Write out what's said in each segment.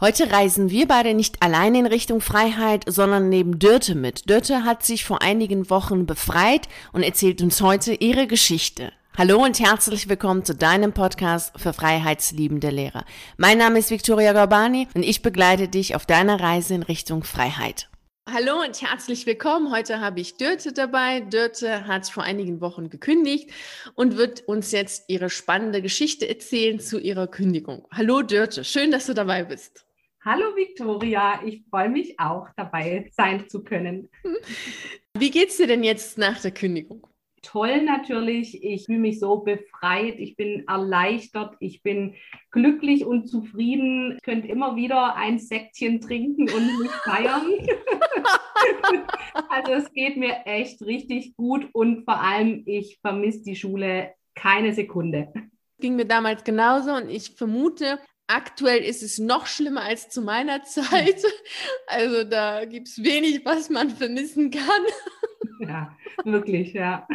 Heute reisen wir beide nicht allein in Richtung Freiheit, sondern neben Dörte mit. Dörte hat sich vor einigen Wochen befreit und erzählt uns heute ihre Geschichte. Hallo und herzlich willkommen zu deinem Podcast für freiheitsliebende Lehrer. Mein Name ist Victoria Gorbani und ich begleite dich auf deiner Reise in Richtung Freiheit. Hallo und herzlich willkommen. Heute habe ich Dörte dabei. Dörte hat vor einigen Wochen gekündigt und wird uns jetzt ihre spannende Geschichte erzählen zu ihrer Kündigung. Hallo Dörte, schön, dass du dabei bist. Hallo Victoria, ich freue mich auch dabei sein zu können. Wie geht's dir denn jetzt nach der Kündigung? Toll natürlich, ich fühle mich so befreit, ich bin erleichtert, ich bin glücklich und zufrieden. Ich könnte immer wieder ein Säckchen trinken und mich feiern. also es geht mir echt richtig gut und vor allem, ich vermisse die Schule keine Sekunde. Ging mir damals genauso und ich vermute, Aktuell ist es noch schlimmer als zu meiner Zeit. Also da gibt es wenig, was man vermissen kann. Ja, wirklich, ja.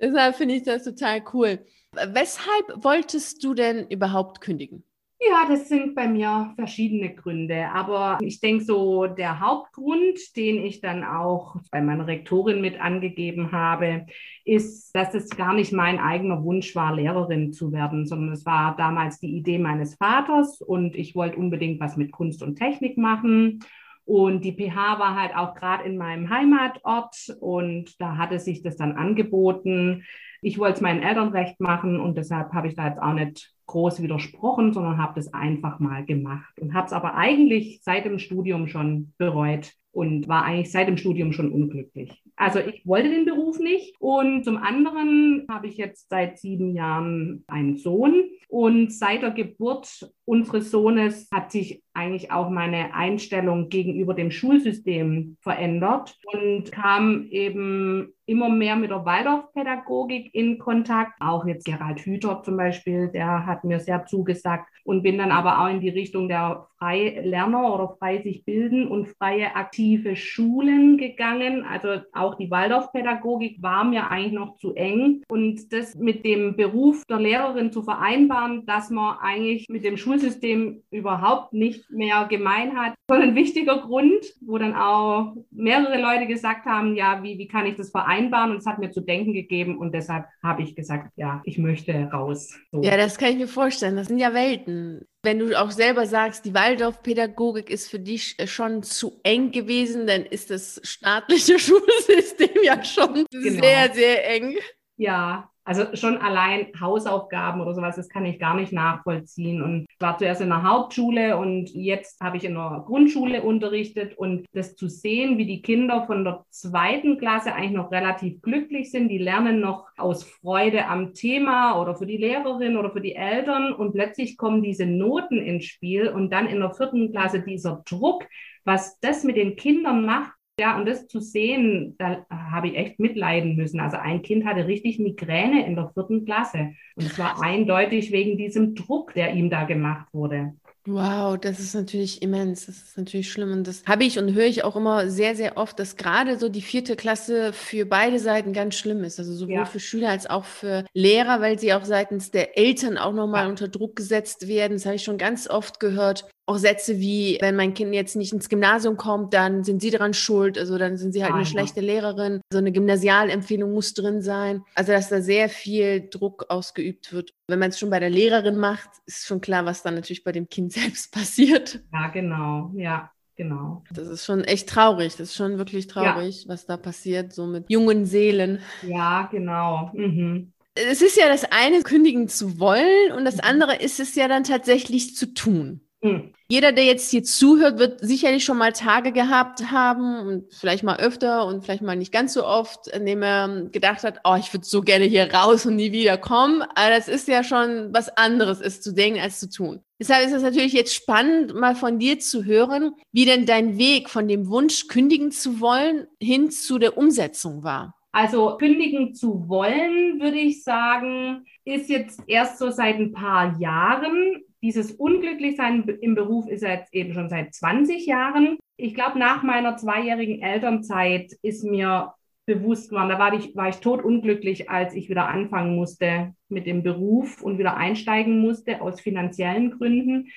Deshalb finde ich das total cool. Weshalb wolltest du denn überhaupt kündigen? Ja, das sind bei mir verschiedene Gründe. Aber ich denke, so der Hauptgrund, den ich dann auch bei meiner Rektorin mit angegeben habe, ist, dass es gar nicht mein eigener Wunsch war, Lehrerin zu werden, sondern es war damals die Idee meines Vaters und ich wollte unbedingt was mit Kunst und Technik machen. Und die PH war halt auch gerade in meinem Heimatort und da hatte sich das dann angeboten. Ich wollte es meinen Eltern recht machen und deshalb habe ich da jetzt auch nicht groß widersprochen, sondern habe das einfach mal gemacht und habe es aber eigentlich seit dem Studium schon bereut und war eigentlich seit dem Studium schon unglücklich. Also ich wollte den Beruf nicht und zum anderen habe ich jetzt seit sieben Jahren einen Sohn und seit der Geburt unseres Sohnes hat sich eigentlich auch meine Einstellung gegenüber dem Schulsystem verändert und kam eben immer mehr mit der Waldorfpädagogik in Kontakt. Auch jetzt Gerald Hüter zum Beispiel, der hat mir sehr zugesagt und bin dann aber auch in die Richtung der Freilerner oder frei sich bilden und freie aktive Schulen gegangen. Also auch die Waldorfpädagogik war mir eigentlich noch zu eng und das mit dem Beruf der Lehrerin zu vereinbaren, dass man eigentlich mit dem Schulsystem überhaupt nicht mehr gemein hat, war ein wichtiger Grund, wo dann auch mehrere Leute gesagt haben, ja, wie, wie kann ich das vereinbaren? Und es hat mir zu denken gegeben und deshalb habe ich gesagt, ja, ich möchte raus. So. Ja, das kann ich mir vorstellen. Das sind ja Welten. Wenn du auch selber sagst, die Waldorfpädagogik ist für dich schon zu eng gewesen, dann ist das staatliche Schulsystem ja schon genau. sehr, sehr eng. Ja, also schon allein Hausaufgaben oder sowas, das kann ich gar nicht nachvollziehen. Und ich war zuerst in der Hauptschule und jetzt habe ich in der Grundschule unterrichtet. Und das zu sehen, wie die Kinder von der zweiten Klasse eigentlich noch relativ glücklich sind, die lernen noch aus Freude am Thema oder für die Lehrerin oder für die Eltern. Und plötzlich kommen diese Noten ins Spiel. Und dann in der vierten Klasse dieser Druck, was das mit den Kindern macht, ja, und das zu sehen, da habe ich echt mitleiden müssen. Also ein Kind hatte richtig Migräne in der vierten Klasse. Und zwar eindeutig wegen diesem Druck, der ihm da gemacht wurde. Wow, das ist natürlich immens. Das ist natürlich schlimm. Und das habe ich und höre ich auch immer sehr, sehr oft, dass gerade so die vierte Klasse für beide Seiten ganz schlimm ist. Also sowohl ja. für Schüler als auch für Lehrer, weil sie auch seitens der Eltern auch nochmal ja. unter Druck gesetzt werden. Das habe ich schon ganz oft gehört. Auch Sätze wie, wenn mein Kind jetzt nicht ins Gymnasium kommt, dann sind sie daran schuld. Also dann sind sie halt eine schlechte Lehrerin. So eine Gymnasialempfehlung muss drin sein. Also dass da sehr viel Druck ausgeübt wird. Wenn man es schon bei der Lehrerin macht, ist schon klar, was dann natürlich bei dem Kind selbst passiert. Ja, genau. Ja, genau. Das ist schon echt traurig. Das ist schon wirklich traurig, ja. was da passiert, so mit jungen Seelen. Ja, genau. Mhm. Es ist ja das eine, kündigen zu wollen und das mhm. andere ist es ja dann tatsächlich zu tun. Mhm. Jeder, der jetzt hier zuhört, wird sicherlich schon mal Tage gehabt haben und vielleicht mal öfter und vielleicht mal nicht ganz so oft, in dem er gedacht hat, oh, ich würde so gerne hier raus und nie wieder kommen. Aber das ist ja schon was anderes, es zu denken als zu tun. Deshalb ist es natürlich jetzt spannend, mal von dir zu hören, wie denn dein Weg von dem Wunsch, kündigen zu wollen, hin zu der Umsetzung war. Also kündigen zu wollen, würde ich sagen, ist jetzt erst so seit ein paar Jahren dieses Unglücklichsein im Beruf ist jetzt eben schon seit 20 Jahren. Ich glaube, nach meiner zweijährigen Elternzeit ist mir bewusst geworden, da war ich, war ich totunglücklich, als ich wieder anfangen musste mit dem Beruf und wieder einsteigen musste aus finanziellen Gründen.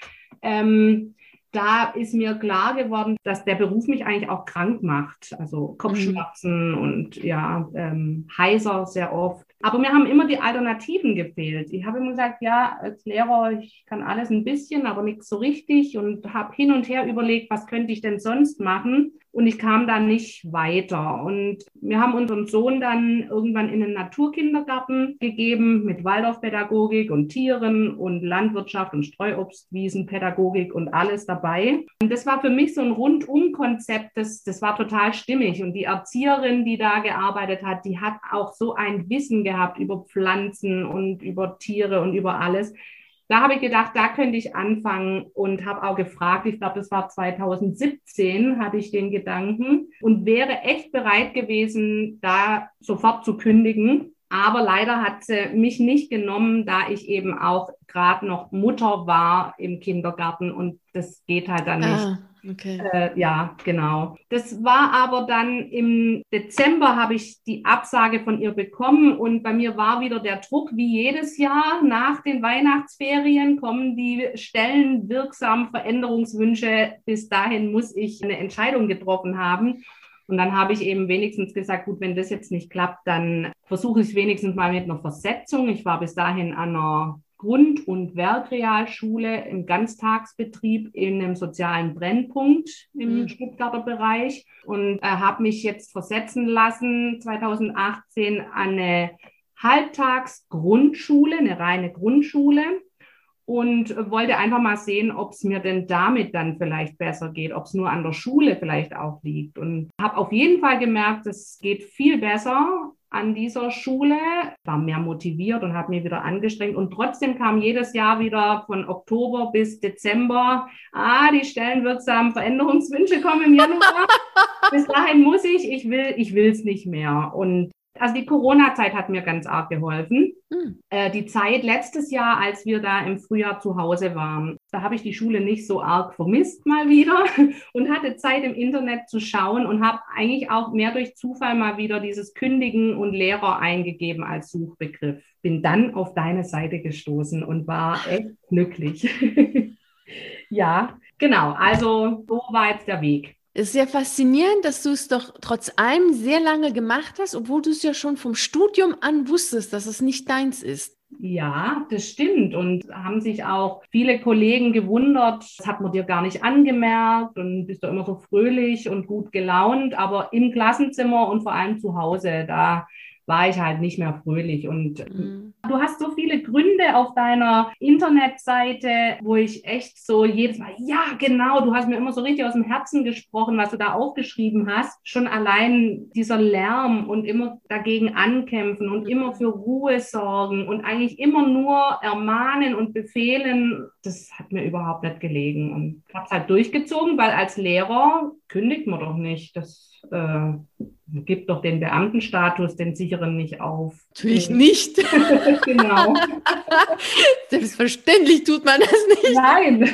Ähm, da ist mir klar geworden, dass der Beruf mich eigentlich auch krank macht. Also Kopfschmerzen mhm. und ja, ähm, heiser sehr oft. Aber mir haben immer die Alternativen gefehlt. Ich habe immer gesagt, ja, als Lehrer, ich kann alles ein bisschen, aber nichts so richtig und habe hin und her überlegt, was könnte ich denn sonst machen? Und ich kam da nicht weiter. Und wir haben unseren Sohn dann irgendwann in den Naturkindergarten gegeben mit Waldorfpädagogik und Tieren und Landwirtschaft und Streuobstwiesenpädagogik und alles dabei. Und das war für mich so ein Rundum-Konzept, das, das war total stimmig. Und die Erzieherin, die da gearbeitet hat, die hat auch so ein Wissen gehabt über Pflanzen und über Tiere und über alles da habe ich gedacht, da könnte ich anfangen und habe auch gefragt, ich glaube, das war 2017, hatte ich den Gedanken und wäre echt bereit gewesen, da sofort zu kündigen. Aber leider hat sie mich nicht genommen, da ich eben auch gerade noch Mutter war im Kindergarten und das geht halt dann nicht. Ah. Okay. Äh, ja, genau. Das war aber dann im Dezember habe ich die Absage von ihr bekommen und bei mir war wieder der Druck, wie jedes Jahr nach den Weihnachtsferien kommen die stellenwirksamen Veränderungswünsche. Bis dahin muss ich eine Entscheidung getroffen haben. Und dann habe ich eben wenigstens gesagt, gut, wenn das jetzt nicht klappt, dann versuche ich es wenigstens mal mit einer Versetzung. Ich war bis dahin an einer Grund- und Werkrealschule im Ganztagsbetrieb in einem sozialen Brennpunkt im mhm. Stuttgarter Bereich und äh, habe mich jetzt versetzen lassen 2018 an eine Halbtagsgrundschule, eine reine Grundschule und wollte einfach mal sehen, ob es mir denn damit dann vielleicht besser geht, ob es nur an der Schule vielleicht auch liegt. Und habe auf jeden Fall gemerkt, es geht viel besser an dieser Schule, war mehr motiviert und habe mich wieder angestrengt. Und trotzdem kam jedes Jahr wieder von Oktober bis Dezember, ah, die stellenwirksamen Veränderungswünsche kommen im Januar. bis dahin muss ich, ich will, ich will es nicht mehr. Und also die Corona-Zeit hat mir ganz arg geholfen. Hm. Äh, die Zeit letztes Jahr, als wir da im Frühjahr zu Hause waren, da habe ich die Schule nicht so arg vermisst mal wieder und hatte Zeit im Internet zu schauen und habe eigentlich auch mehr durch Zufall mal wieder dieses Kündigen und Lehrer eingegeben als Suchbegriff. Bin dann auf deine Seite gestoßen und war echt glücklich. ja, genau. Also so war jetzt der Weg. Es ist sehr faszinierend, dass du es doch trotz allem sehr lange gemacht hast, obwohl du es ja schon vom Studium an wusstest, dass es nicht deins ist. Ja, das stimmt. Und haben sich auch viele Kollegen gewundert, das hat man dir gar nicht angemerkt und bist du immer so fröhlich und gut gelaunt. Aber im Klassenzimmer und vor allem zu Hause, da war ich halt nicht mehr fröhlich. Und mhm. du hast so viele Gründe auf deiner Internetseite, wo ich echt so jedes Mal, ja, genau, du hast mir immer so richtig aus dem Herzen gesprochen, was du da aufgeschrieben hast. Schon allein dieser Lärm und immer dagegen ankämpfen und immer für Ruhe sorgen und eigentlich immer nur ermahnen und befehlen, das hat mir überhaupt nicht gelegen. Und ich habe es halt durchgezogen, weil als Lehrer kündigt man doch nicht. Das äh, gibt doch den Beamtenstatus, den sicheren nicht auf. Natürlich nicht. genau. Selbstverständlich tut man das nicht. Nein.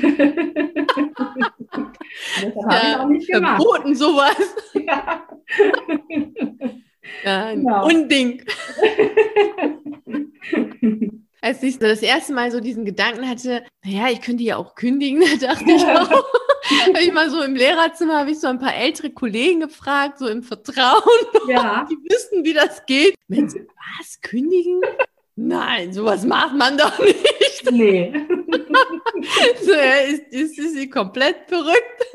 das habe ja, ich auch nicht gemacht. Verboten sowas. Ja. ja genau. Unding. Als ich das erste Mal so diesen Gedanken hatte, naja, ich könnte ja auch kündigen, da dachte ich auch, habe ich mal so im Lehrerzimmer, habe ich so ein paar ältere Kollegen gefragt, so im Vertrauen. Ja. Die wissen, wie das geht. Mensch, was? Kündigen? Nein, sowas macht man doch nicht. Nee. so, ja, ist, ist, ist sie komplett verrückt?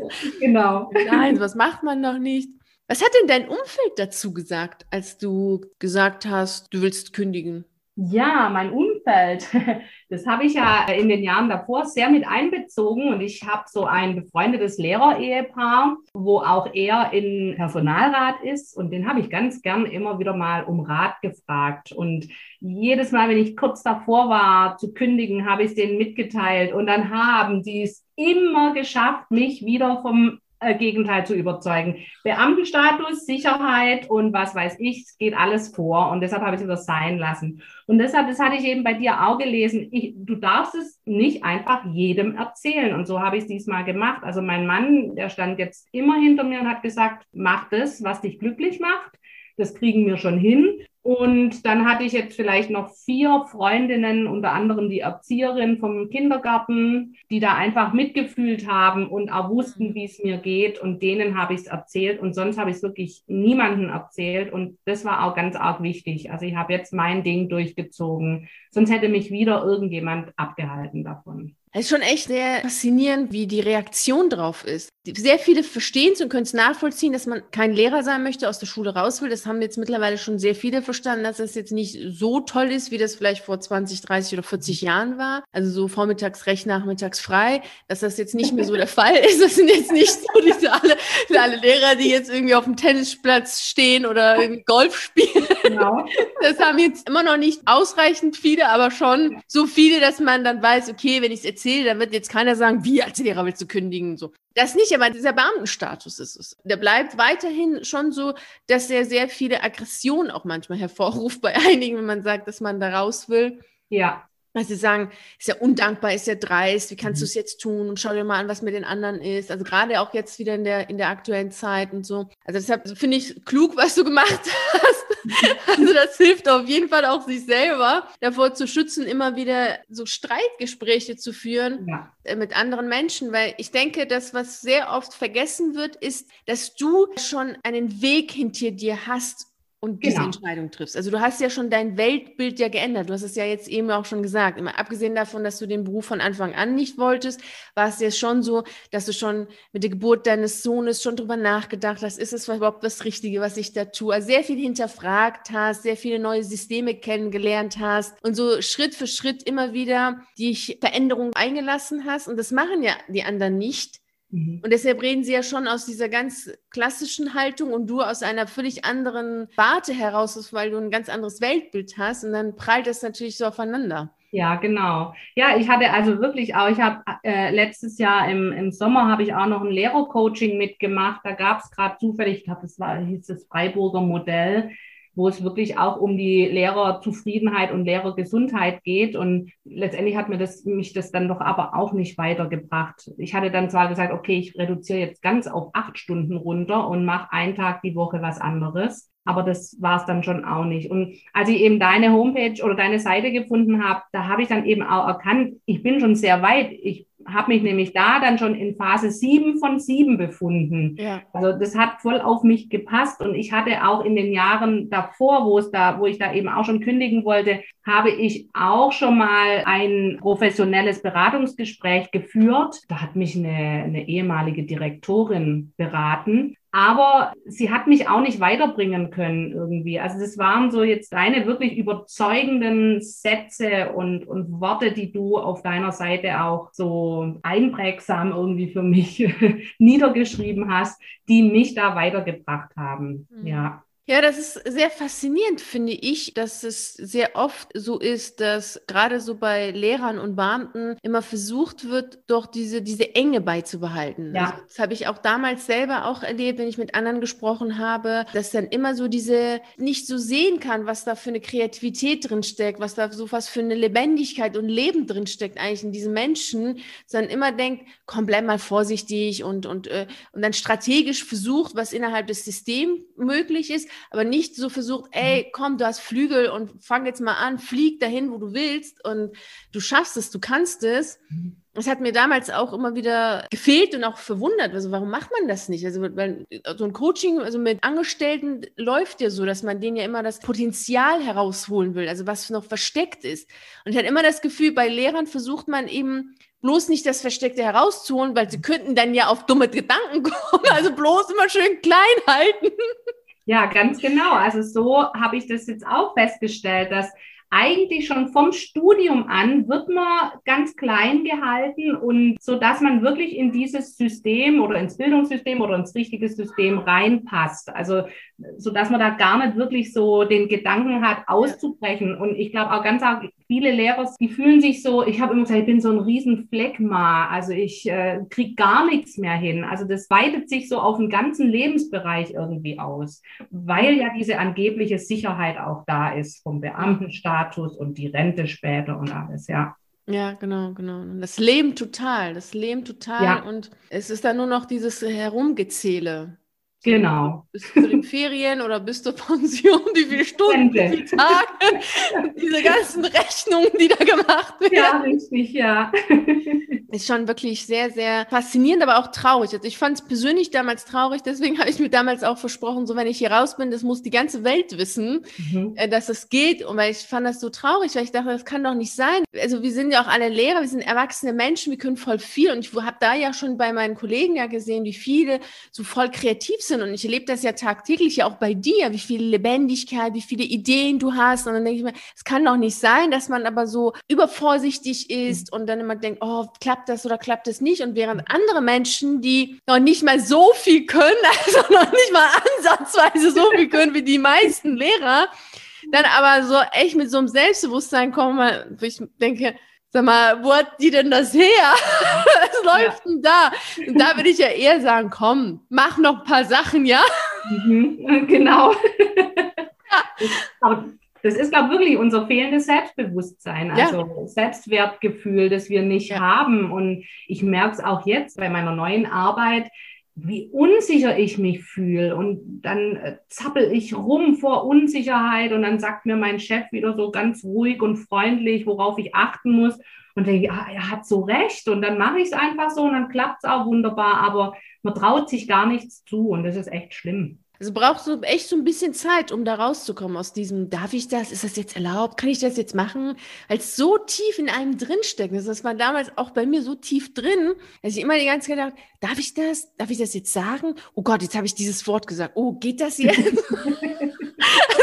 Genau. Nein, was macht man doch nicht. Was hat denn dein Umfeld dazu gesagt, als du gesagt hast, du willst kündigen? Ja, mein Umfeld, das habe ich ja in den Jahren davor sehr mit einbezogen und ich habe so ein befreundetes Lehrer-Ehepaar, wo auch er in Personalrat ist und den habe ich ganz gern immer wieder mal um Rat gefragt. Und jedes Mal, wenn ich kurz davor war zu kündigen, habe ich es denen mitgeteilt und dann haben die es immer geschafft, mich wieder vom Gegenteil zu überzeugen. Beamtenstatus, Sicherheit und was weiß ich, geht alles vor und deshalb habe ich das sein lassen. Und deshalb, das hatte ich eben bei dir auch gelesen, ich, du darfst es nicht einfach jedem erzählen und so habe ich es diesmal gemacht. Also mein Mann, der stand jetzt immer hinter mir und hat gesagt, mach das, was dich glücklich macht. Das kriegen wir schon hin. Und dann hatte ich jetzt vielleicht noch vier Freundinnen, unter anderem die Erzieherin vom Kindergarten, die da einfach mitgefühlt haben und auch wussten, wie es mir geht. Und denen habe ich es erzählt. Und sonst habe ich es wirklich niemandem erzählt. Und das war auch ganz arg wichtig. Also ich habe jetzt mein Ding durchgezogen. Sonst hätte mich wieder irgendjemand abgehalten davon. Es ist schon echt sehr faszinierend, wie die Reaktion drauf ist. Sehr viele verstehen es und können es nachvollziehen, dass man kein Lehrer sein möchte, aus der Schule raus will. Das haben jetzt mittlerweile schon sehr viele verstanden, dass es jetzt nicht so toll ist, wie das vielleicht vor 20, 30 oder 40 Jahren war. Also so vormittags recht, nachmittags frei, dass das jetzt nicht mehr so der Fall ist. Das sind jetzt nicht so diese alle, alle Lehrer, die jetzt irgendwie auf dem Tennisplatz stehen oder irgendwie Golf spielen. Genau. Das haben jetzt immer noch nicht ausreichend viele, aber schon so viele, dass man dann weiß, okay, wenn ich es erzähle, dann wird jetzt keiner sagen, wie als Lehrer willst du kündigen? So. Das nicht, aber dieser Beamtenstatus ist es. Der bleibt weiterhin schon so, dass er sehr viele Aggressionen auch manchmal hervorruft bei einigen, wenn man sagt, dass man da raus will. Ja. Weil sie sagen, ist ja undankbar, ist ja dreist, wie kannst mhm. du es jetzt tun? Und schau dir mal an, was mit den anderen ist. Also gerade auch jetzt wieder in der, in der aktuellen Zeit und so. Also deshalb finde ich klug, was du gemacht hast. Also das hilft auf jeden Fall auch sich selber, davor zu schützen, immer wieder so Streitgespräche zu führen ja. Äh, mit anderen Menschen. Weil ich denke, das, was sehr oft vergessen wird, ist, dass du schon einen Weg hinter dir hast, und diese genau. Entscheidung triffst. Also du hast ja schon dein Weltbild ja geändert. Du hast es ja jetzt eben auch schon gesagt. Immer abgesehen davon, dass du den Beruf von Anfang an nicht wolltest, war es ja schon so, dass du schon mit der Geburt deines Sohnes schon drüber nachgedacht hast, ist es überhaupt das Richtige, was ich da tue? Also sehr viel hinterfragt hast, sehr viele neue Systeme kennengelernt hast und so Schritt für Schritt immer wieder die Veränderung eingelassen hast. Und das machen ja die anderen nicht Mhm. Und deshalb reden sie ja schon aus dieser ganz klassischen Haltung und du aus einer völlig anderen Warte heraus, weil du ein ganz anderes Weltbild hast und dann prallt das natürlich so aufeinander. Ja, genau. Ja, ich hatte also wirklich auch, ich habe äh, letztes Jahr im, im Sommer habe ich auch noch ein Lehrercoaching mitgemacht. Da gab es gerade zufällig, ich glaube, das war hieß das Freiburger Modell wo es wirklich auch um die Lehrerzufriedenheit und Lehrergesundheit geht. Und letztendlich hat mir das, mich das dann doch aber auch nicht weitergebracht. Ich hatte dann zwar gesagt, okay, ich reduziere jetzt ganz auf acht Stunden runter und mache einen Tag die Woche was anderes. Aber das war es dann schon auch nicht. Und als ich eben deine Homepage oder deine Seite gefunden habe, da habe ich dann eben auch erkannt, ich bin schon sehr weit. Ich habe mich nämlich da dann schon in Phase 7 von 7 befunden. Ja. Also das hat voll auf mich gepasst und ich hatte auch in den Jahren davor, wo es da, wo ich da eben auch schon kündigen wollte, habe ich auch schon mal ein professionelles Beratungsgespräch geführt. Da hat mich eine, eine ehemalige Direktorin beraten aber sie hat mich auch nicht weiterbringen können irgendwie. Also das waren so jetzt deine wirklich überzeugenden Sätze und, und Worte, die du auf deiner Seite auch so einprägsam irgendwie für mich niedergeschrieben hast, die mich da weitergebracht haben. Mhm. Ja. Ja, das ist sehr faszinierend, finde ich, dass es sehr oft so ist, dass gerade so bei Lehrern und Beamten immer versucht wird, doch diese, diese Enge beizubehalten. Ja. Also das habe ich auch damals selber auch erlebt, wenn ich mit anderen gesprochen habe, dass dann immer so diese nicht so sehen kann, was da für eine Kreativität drin steckt, was da so was für eine Lebendigkeit und Leben drin steckt eigentlich in diesen Menschen, sondern immer denkt, komm, bleib mal vorsichtig und, und, äh, und dann strategisch versucht, was innerhalb des Systems möglich ist, aber nicht so versucht, mhm. ey, komm, du hast Flügel und fang jetzt mal an, flieg dahin, wo du willst und du schaffst es, du kannst es. Mhm. Das hat mir damals auch immer wieder gefehlt und auch verwundert. Also warum macht man das nicht? Also weil so ein Coaching, also mit Angestellten läuft ja so, dass man denen ja immer das Potenzial herausholen will, also was noch versteckt ist. Und ich hatte immer das Gefühl, bei Lehrern versucht man eben bloß nicht das Versteckte herauszuholen, weil sie könnten dann ja auf dumme Gedanken kommen. Also bloß immer schön klein halten. Ja, ganz genau. Also so habe ich das jetzt auch festgestellt, dass eigentlich schon vom Studium an wird man ganz klein gehalten und so dass man wirklich in dieses System oder ins Bildungssystem oder ins richtige System reinpasst. Also so dass man da gar nicht wirklich so den Gedanken hat, auszubrechen. Und ich glaube auch ganz viele Lehrer, die fühlen sich so, ich habe immer gesagt, ich bin so ein riesen Fleckma, also ich äh, kriege gar nichts mehr hin. Also das weitet sich so auf den ganzen Lebensbereich irgendwie aus, weil ja diese angebliche Sicherheit auch da ist vom Beamtenstatus und die Rente später und alles, ja. Ja, genau, genau. Das Leben total, das Leben total. Ja. Und es ist dann nur noch dieses Herumgezähle. Genau. Bist du in Ferien oder bist du Pension? Wie viele Stunden, wie viele Tage? Diese ganzen Rechnungen, die da gemacht werden. Ja, richtig, ja. Ist schon wirklich sehr, sehr faszinierend, aber auch traurig. Also ich fand es persönlich damals traurig, deswegen habe ich mir damals auch versprochen, so wenn ich hier raus bin, das muss die ganze Welt wissen, mhm. Äh, dass es geht. Und weil ich fand das so traurig, weil ich dachte, das kann doch nicht sein. Also wir sind ja auch alle Lehrer, wir sind erwachsene Menschen, wir können voll viel. Und ich habe da ja schon bei meinen Kollegen ja gesehen, wie viele so voll kreativ sind sind und ich erlebe das ja tagtäglich ja auch bei dir, wie viel Lebendigkeit, wie viele Ideen du hast. Und dann denke ich mir, es kann doch nicht sein, dass man aber so übervorsichtig ist und dann immer denkt, oh, klappt das oder klappt das nicht? Und während andere Menschen, die noch nicht mal so viel können, also noch nicht mal ansatzweise so viel können wie die meisten Lehrer, dann aber so echt mit so einem Selbstbewusstsein kommen, wo ich denke, Sag mal, wo hat die denn das her? Was läuft ja. denn da? Und da würde ich ja eher sagen, komm, mach noch ein paar Sachen, ja? Mhm, genau. Aber das ist, glaube ich, wirklich unser fehlendes Selbstbewusstsein, also ja. Selbstwertgefühl, das wir nicht ja. haben. Und ich merke es auch jetzt bei meiner neuen Arbeit, wie unsicher ich mich fühle. Und dann äh, zappel ich rum vor Unsicherheit und dann sagt mir mein Chef wieder so ganz ruhig und freundlich, worauf ich achten muss. Und denke, ja, er hat so recht. Und dann mache ich es einfach so und dann klappt es auch wunderbar. Aber man traut sich gar nichts zu und das ist echt schlimm. Also brauchst du echt so ein bisschen Zeit, um da rauszukommen aus diesem, darf ich das? Ist das jetzt erlaubt? Kann ich das jetzt machen? Als so tief in einem drinstecken. Das war damals auch bei mir so tief drin, dass ich immer die ganze Zeit dachte, darf ich das? Darf ich das jetzt sagen? Oh Gott, jetzt habe ich dieses Wort gesagt. Oh, geht das jetzt?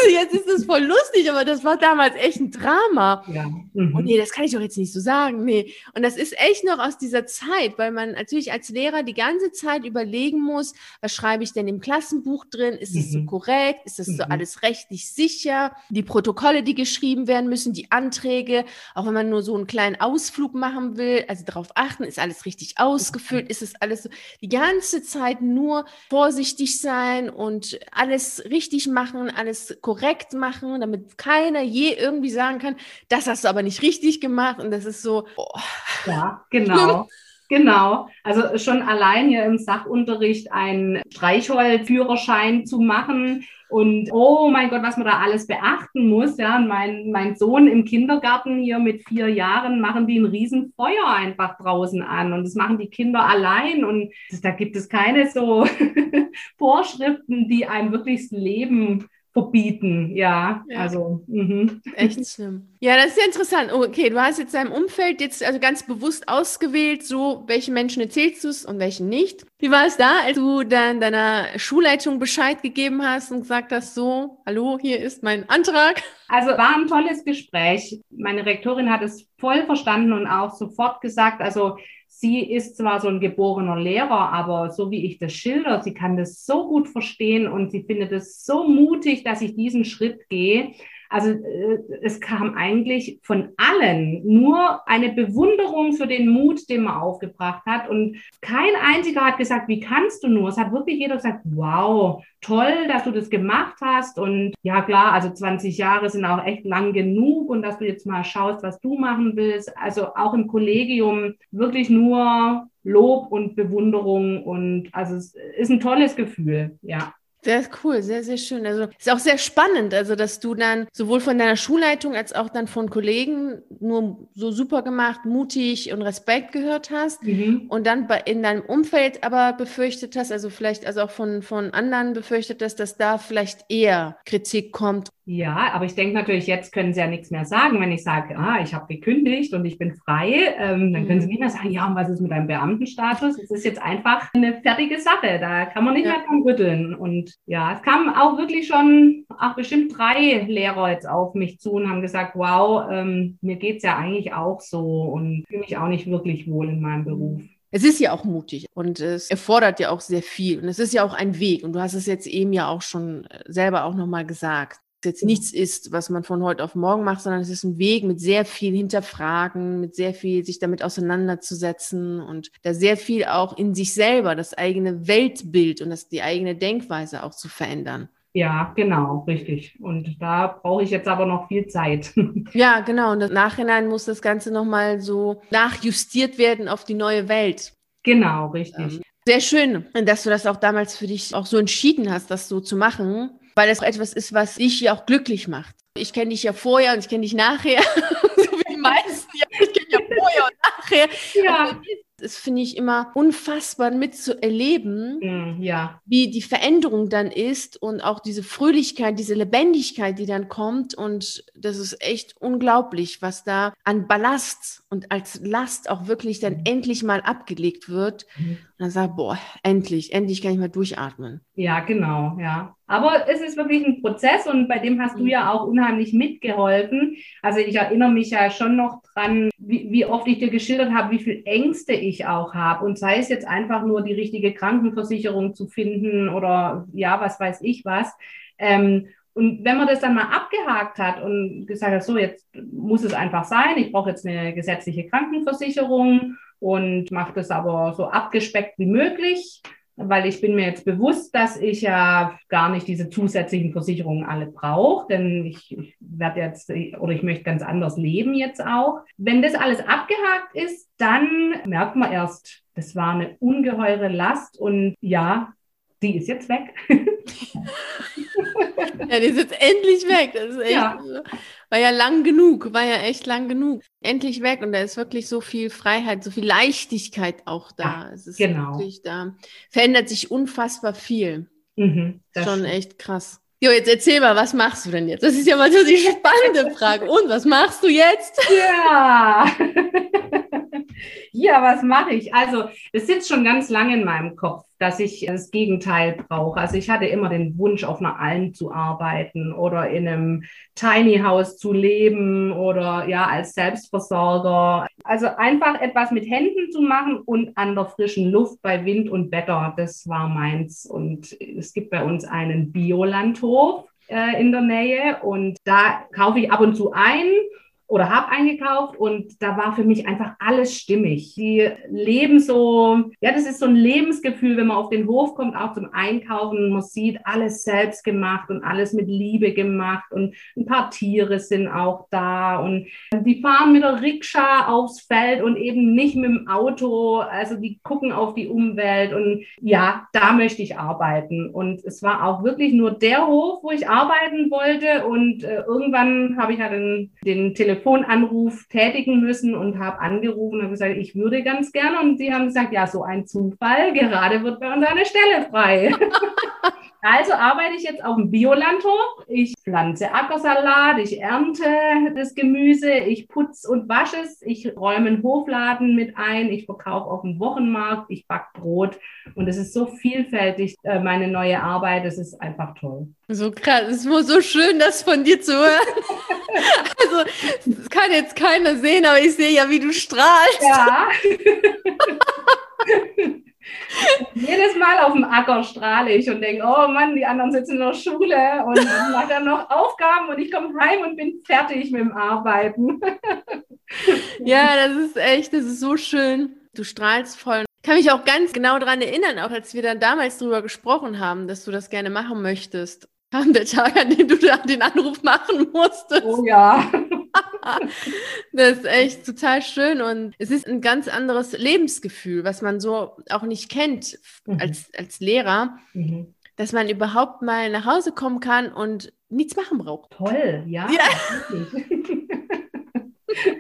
also jetzt ist es voll lustig, aber das war damals echt ein Drama. Ja. Mhm. Und nee, das kann ich doch jetzt nicht so sagen. Nee. Und das ist echt noch aus dieser Zeit, weil man natürlich als Lehrer die ganze Zeit überlegen muss, was schreibe ich denn im Klassenbuch drin? drin? Ist es mhm. so korrekt? Ist das mhm. so alles rechtlich sicher? Die Protokolle, die geschrieben werden müssen, die Anträge, auch wenn man nur so einen kleinen Ausflug machen will, also darauf achten, ist alles richtig ausgefüllt? Ist es alles so? Die ganze Zeit nur vorsichtig sein und alles richtig machen, alles korrekt machen, damit keiner je irgendwie sagen kann, das hast du aber nicht richtig gemacht und das ist so. Oh. Ja, genau. Genau, also schon allein hier im Sachunterricht einen Streichholzführerschein zu machen und oh mein Gott, was man da alles beachten muss. Ja, und mein, mein Sohn im Kindergarten hier mit vier Jahren machen die ein Riesenfeuer einfach draußen an und das machen die Kinder allein und da gibt es keine so Vorschriften, die einem wirklich das Leben verbieten, ja. ja. Also mh. echt schlimm. Ja, das ist ja interessant. Okay, du hast jetzt dein Umfeld jetzt also ganz bewusst ausgewählt, so welche Menschen erzählst du es und welchen nicht. Wie war es da, als du dann deiner Schulleitung Bescheid gegeben hast und gesagt hast, so, hallo, hier ist mein Antrag? Also war ein tolles Gespräch. Meine Rektorin hat es voll verstanden und auch sofort gesagt, also sie ist zwar so ein geborener Lehrer, aber so wie ich das schilder, sie kann das so gut verstehen und sie findet es so mutig, dass ich diesen Schritt gehe. Also äh, es kam eigentlich von allen nur eine Bewunderung für den Mut, den man aufgebracht hat. Und kein einziger hat gesagt, wie kannst du nur? Es hat wirklich jeder gesagt, wow, toll, dass du das gemacht hast. Und ja klar, also 20 Jahre sind auch echt lang genug und dass du jetzt mal schaust, was du machen willst. Also auch im Kollegium wirklich nur Lob und Bewunderung und also es ist ein tolles Gefühl, ja. Sehr cool, sehr, sehr schön. Also ist auch sehr spannend, also dass du dann sowohl von deiner Schulleitung als auch dann von Kollegen nur so super gemacht, mutig und Respekt gehört hast mhm. und dann bei, in deinem Umfeld aber befürchtet hast, also vielleicht also auch von, von anderen befürchtet hast, dass da vielleicht eher Kritik kommt ja, aber ich denke natürlich, jetzt können Sie ja nichts mehr sagen, wenn ich sage, ah, ich habe gekündigt und ich bin frei. Ähm, dann können Sie mhm. nicht mehr sagen, ja, und was ist mit deinem Beamtenstatus? Es ist jetzt einfach eine fertige Sache. Da kann man nicht ja. mehr dran rütteln. Und ja, es kamen auch wirklich schon, auch bestimmt drei Lehrer jetzt auf mich zu und haben gesagt, wow, ähm, mir geht's ja eigentlich auch so und fühle mich auch nicht wirklich wohl in meinem Beruf. Es ist ja auch mutig und es erfordert ja auch sehr viel und es ist ja auch ein Weg und du hast es jetzt eben ja auch schon selber auch nochmal gesagt jetzt nichts ist, was man von heute auf morgen macht, sondern es ist ein Weg mit sehr viel Hinterfragen, mit sehr viel sich damit auseinanderzusetzen und da sehr viel auch in sich selber, das eigene Weltbild und das, die eigene Denkweise auch zu verändern. Ja, genau, richtig. Und da brauche ich jetzt aber noch viel Zeit. Ja, genau. Und im Nachhinein muss das Ganze nochmal so nachjustiert werden auf die neue Welt. Genau, richtig. Ähm, Sehr schön, dass du das auch damals für dich auch so entschieden hast, das so zu machen, weil es etwas ist, was dich ja auch glücklich macht. Ich kenne dich ja vorher und ich kenne dich nachher, so wie die meisten. Ja, ich kenne ja vorher und nachher. Ja das finde ich immer unfassbar mitzuerleben, mm, ja. wie die Veränderung dann ist und auch diese Fröhlichkeit, diese Lebendigkeit, die dann kommt. Und das ist echt unglaublich, was da an Ballast und als Last auch wirklich dann mhm. endlich mal abgelegt wird. Mhm. Und dann sagt, boah, endlich, endlich kann ich mal durchatmen. Ja, genau, ja. Aber es ist wirklich ein Prozess und bei dem hast du ja auch unheimlich mitgeholfen. Also ich erinnere mich ja schon noch dran, wie, wie oft ich dir geschildert habe, wie viel Ängste ich auch habe. Und sei es jetzt einfach nur die richtige Krankenversicherung zu finden oder ja, was weiß ich was. Ähm, und wenn man das dann mal abgehakt hat und gesagt hat, so jetzt muss es einfach sein, ich brauche jetzt eine gesetzliche Krankenversicherung und mache das aber so abgespeckt wie möglich, weil ich bin mir jetzt bewusst, dass ich ja gar nicht diese zusätzlichen Versicherungen alle brauche, denn ich, ich werde jetzt oder ich möchte ganz anders leben jetzt auch. Wenn das alles abgehakt ist, dann merkt man erst, das war eine ungeheure Last und ja, die ist jetzt weg. ja, die ist jetzt endlich weg. Das ist echt, ja. War ja lang genug, war ja echt lang genug. Endlich weg und da ist wirklich so viel Freiheit, so viel Leichtigkeit auch da. Ja, es ist genau. wirklich da. Verändert sich unfassbar viel. Mhm, Schon stimmt. echt krass. Jo, jetzt erzähl mal, was machst du denn jetzt? Das ist ja mal so die spannende Frage. Und was machst du jetzt? Ja. ja, was mache ich? Also, es sitzt schon ganz lange in meinem Kopf, dass ich das Gegenteil brauche. Also, ich hatte immer den Wunsch, auf einer Alm zu arbeiten oder in einem Tiny House zu leben oder ja, als Selbstversorger. Also, einfach etwas mit Händen zu machen und an der frischen Luft bei Wind und Wetter, das war meins. Und es gibt bei uns einen Biolandhof äh, in der Nähe und da kaufe ich ab und zu ein oder habe eingekauft und da war für mich einfach alles stimmig. Die leben so, ja, das ist so ein Lebensgefühl, wenn man auf den Hof kommt, auch zum Einkaufen, man sieht alles selbst gemacht und alles mit Liebe gemacht und ein paar Tiere sind auch da und die fahren mit der Rikscha aufs Feld und eben nicht mit dem Auto, also die gucken auf die Umwelt und ja, da möchte ich arbeiten und es war auch wirklich nur der Hof, wo ich arbeiten wollte und äh, irgendwann habe ich ja den, den Telefon Telefonanruf tätigen müssen und habe angerufen und gesagt, ich würde ganz gerne. Und sie haben gesagt, ja, so ein Zufall, gerade wird bei uns eine Stelle frei. also arbeite ich jetzt auf dem Biolandhof. Ich pflanze Ackersalat, ich ernte das Gemüse, ich putze und wasche es, ich räume einen Hofladen mit ein, ich verkaufe auf dem Wochenmarkt, ich backe Brot. Und es ist so vielfältig, äh, meine neue Arbeit, es ist einfach toll. So krass, es ist so schön, das von dir zu hören. also, das kann jetzt keiner sehen, aber ich sehe ja, wie du strahlst. Ja. Jedes Mal auf dem Acker strahle ich und denke, oh Mann, die anderen sitzen in der Schule und machen dann noch Aufgaben und ich komme heim und bin fertig mit dem Arbeiten. ja, das ist echt, das ist so schön. Du strahlst voll. Ich kann mich auch ganz genau daran erinnern, auch als wir dann damals darüber gesprochen haben, dass du das gerne machen möchtest kam der Tag, an dem du den Anruf machen musstest. Oh ja. das ist echt total schön und es ist ein ganz anderes Lebensgefühl, was man so auch nicht kennt mhm. als, als Lehrer, mhm. dass man überhaupt mal nach Hause kommen kann und nichts machen braucht. Toll, ja. ja.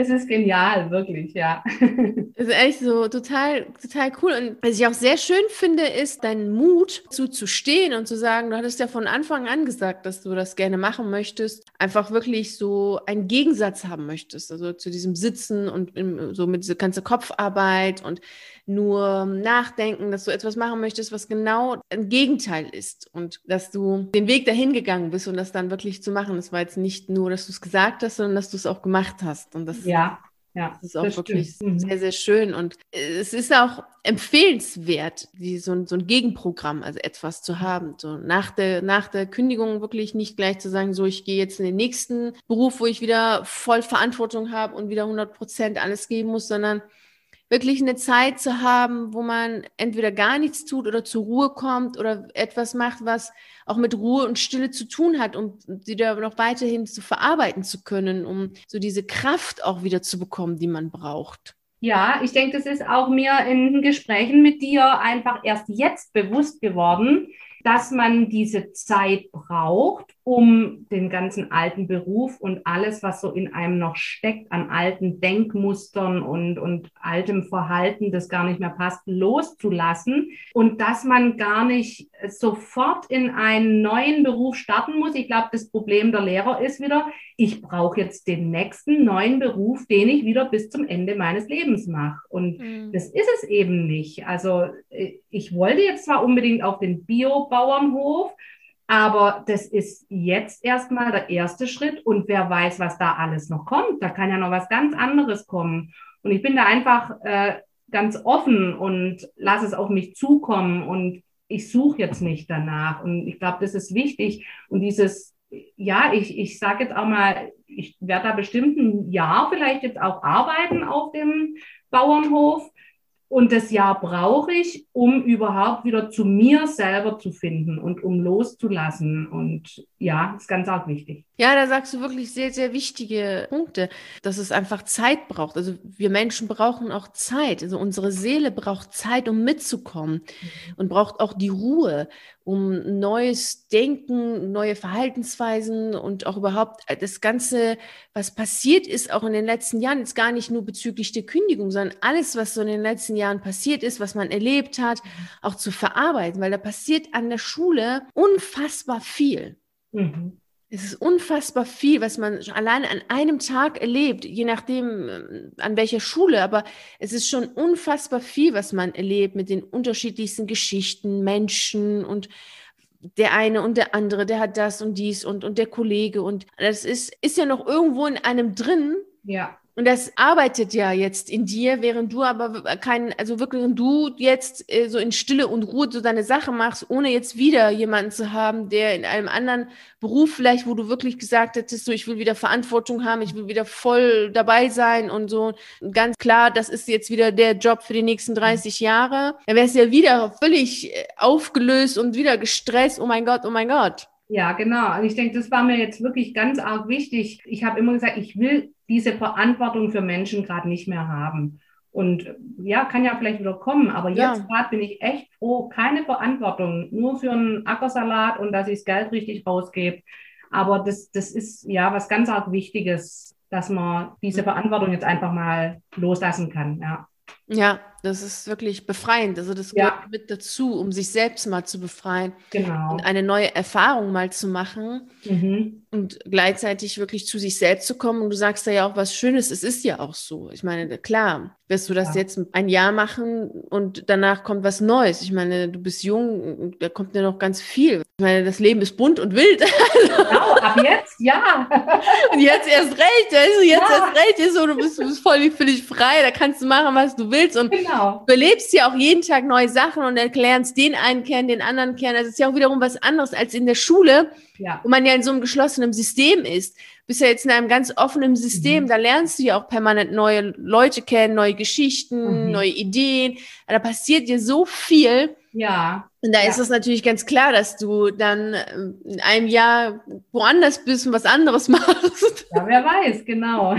Es ist genial, wirklich, ja. Das ist echt so total, total cool. Und was ich auch sehr schön finde, ist dein Mut, zu, zu stehen und zu sagen, du hattest ja von Anfang an gesagt, dass du das gerne machen möchtest, einfach wirklich so einen Gegensatz haben möchtest. Also zu diesem Sitzen und so mit dieser ganzen Kopfarbeit und nur nachdenken, dass du etwas machen möchtest, was genau ein Gegenteil ist und dass du den Weg dahin gegangen bist und das dann wirklich zu machen. Das war jetzt nicht nur, dass du es gesagt hast, sondern dass du es auch gemacht hast. Und das ja. Ja, das ist auch das wirklich stimmt. Sehr, sehr schön. Und es ist auch empfehlenswert, die, so, so ein Gegenprogramm, also etwas zu haben. So nach der, nach der Kündigung wirklich nicht gleich zu sagen, so ich gehe jetzt in den nächsten Beruf, wo ich wieder voll Verantwortung habe und wieder 100 Prozent alles geben muss, sondern wirklich eine Zeit zu haben, wo man entweder gar nichts tut oder zur Ruhe kommt oder etwas macht, was auch mit Ruhe und Stille zu tun hat, um sie da noch weiterhin zu verarbeiten zu können, um so diese Kraft auch wieder zu bekommen, die man braucht. Ja, ich denke, das ist auch mir in Gesprächen mit dir einfach erst jetzt bewusst geworden, dass man diese Zeit braucht, um den ganzen alten Beruf und alles, was so in einem noch steckt an alten Denkmustern und, und altem Verhalten, das gar nicht mehr passt, loszulassen und dass man gar nicht sofort in einen neuen Beruf starten muss. Ich glaube, das Problem der Lehrer ist wieder, ich brauche jetzt den nächsten neuen Beruf, den ich wieder bis zum Ende meines Lebens mache. Und mhm. das ist es eben nicht. Also äh, ich wollte jetzt zwar unbedingt auf den Bio-Bauernhof, aber das ist jetzt erstmal der erste Schritt und wer weiß, was da alles noch kommt. Da kann ja noch was ganz anderes kommen. Und ich bin da einfach äh, ganz offen und lasse es auf mich zukommen und ich suche jetzt nicht danach. Und ich glaube, das ist wichtig. Und dieses, ja, ich, ich sage jetzt auch mal, ich werde da bestimmt ein Jahr vielleicht jetzt auch arbeiten auf dem Bauernhof. Und das Jahr brauche ich, um überhaupt wieder zu mir selber zu finden und um loszulassen. Und ja, ist ganz arg wichtig. Ja, da sagst du wirklich sehr, sehr wichtige Punkte, dass es einfach Zeit braucht. Also wir Menschen brauchen auch Zeit. Also unsere Seele braucht Zeit, um mitzukommen mhm. und braucht auch die Ruhe, um neues Denken, neue Verhaltensweisen und auch überhaupt das Ganze, was passiert ist, auch in den letzten Jahren, jetzt gar nicht nur bezüglich der Kündigung, sondern alles, was so in den letzten Jahren passiert ist, was man erlebt hat, mhm. auch zu verarbeiten, weil da passiert an der Schule unfassbar viel. Mhm. Es ist unfassbar viel, was man allein an einem Tag erlebt, je nachdem äh, an welcher Schule, aber es ist schon unfassbar viel, was man erlebt mit den unterschiedlichsten Geschichten, Menschen und der eine und der andere, der hat das und dies und, und der Kollege und das ist, ist ja noch irgendwo in einem drin. Ja. Und das arbeitet ja jetzt in dir, während du aber kein, also wirklich du jetzt äh, so in Stille und Ruhe so deine Sache machst, ohne jetzt wieder jemanden zu haben, der in einem anderen Beruf vielleicht, wo du wirklich gesagt hättest, so ich will wieder Verantwortung haben, ich will wieder voll dabei sein und so. Und ganz klar, das ist jetzt wieder der Job für die nächsten 30 Jahre. Dann wärst du ja wieder völlig äh, aufgelöst und wieder gestresst. Oh mein Gott, oh mein Gott. Ja, genau. Und ich denke, das war mir jetzt wirklich ganz arg wichtig. Ich habe immer gesagt, ich will diese Verantwortung für Menschen gerade nicht mehr haben. Und ja, kann ja vielleicht wieder kommen, aber ja. jetzt gerade bin ich echt froh, keine Verantwortung, nur für einen Ackersalat und dass ich das Geld richtig rausgebe. Aber das, das ist ja was ganz arg Wichtiges, dass man diese Verantwortung jetzt einfach mal loslassen kann. Ja. Ja, das ist wirklich befreiend. Also das gehört ja. mit dazu, um sich selbst mal zu befreien genau. und eine neue Erfahrung mal zu machen mhm. und gleichzeitig wirklich zu sich selbst zu kommen. Und du sagst da ja auch was Schönes. Es ist ja auch so. Ich meine, klar, wirst du das ja. jetzt ein Jahr machen und danach kommt was Neues. Ich meine, du bist jung, da kommt ja noch ganz viel. Ich meine, das Leben ist bunt und wild. Genau, ab jetzt, ja. Und jetzt erst recht, also jetzt ja. erst recht ist so, du bist, du bist voll völlig frei, da kannst du machen, was du willst. Und genau. du erlebst ja auch jeden Tag neue Sachen und erklärst den einen kennen, den anderen kennen. Das ist ja auch wiederum was anderes als in der Schule, ja. wo man ja in so einem geschlossenen System ist. Bist ja jetzt in einem ganz offenen System, mhm. da lernst du ja auch permanent neue Leute kennen, neue Geschichten, mhm. neue Ideen. Da passiert dir so viel. Ja. Und da ja. ist es natürlich ganz klar, dass du dann ähm, in einem Jahr woanders bist und was anderes machst. Ja, wer weiß, genau.